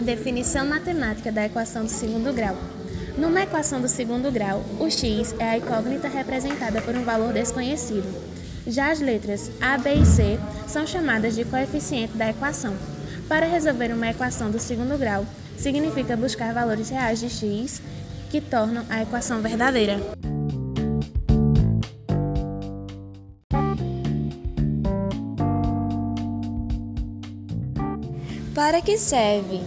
a definição matemática da equação do segundo grau. Numa equação do segundo grau, o x é a incógnita representada por um valor desconhecido. Já as letras a, b e c são chamadas de coeficiente da equação. Para resolver uma equação do segundo grau, significa buscar valores reais de x que tornam a equação verdadeira. Para que serve?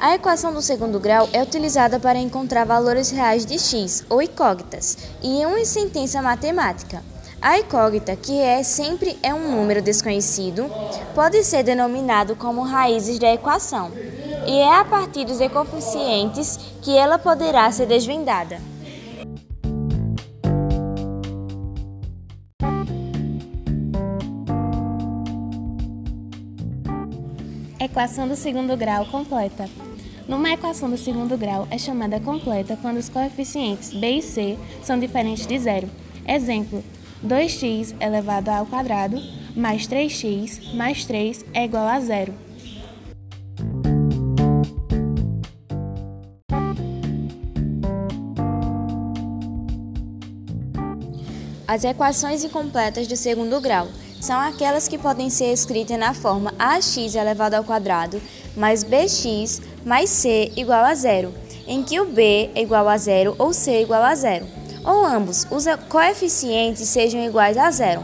A equação do segundo grau é utilizada para encontrar valores reais de x, ou incógnitas, em uma sentença matemática. A incógnita, que é sempre é um número desconhecido, pode ser denominado como raízes da equação, e é a partir dos coeficientes que ela poderá ser desvendada. Equação do segundo grau completa. Numa equação do segundo grau é chamada completa quando os coeficientes b e c são diferentes de zero. Exemplo: 2x elevado ao quadrado mais 3x mais 3 é igual a zero. As equações incompletas do segundo grau são aquelas que podem ser escritas na forma ax elevado ao quadrado mais bx mais c igual a zero, em que o b é igual a zero ou c é igual a zero, ou ambos os coeficientes sejam iguais a zero.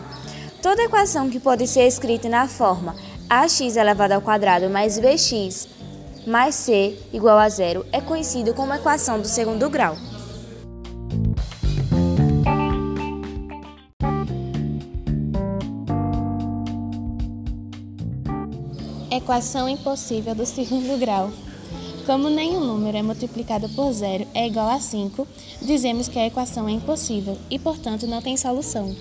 Toda equação que pode ser escrita na forma ax elevado ao quadrado mais bx mais c igual a zero é conhecida como equação do segundo grau. Equação impossível do segundo grau. Como nenhum número é multiplicado por zero é igual a 5, dizemos que a equação é impossível e, portanto, não tem solução.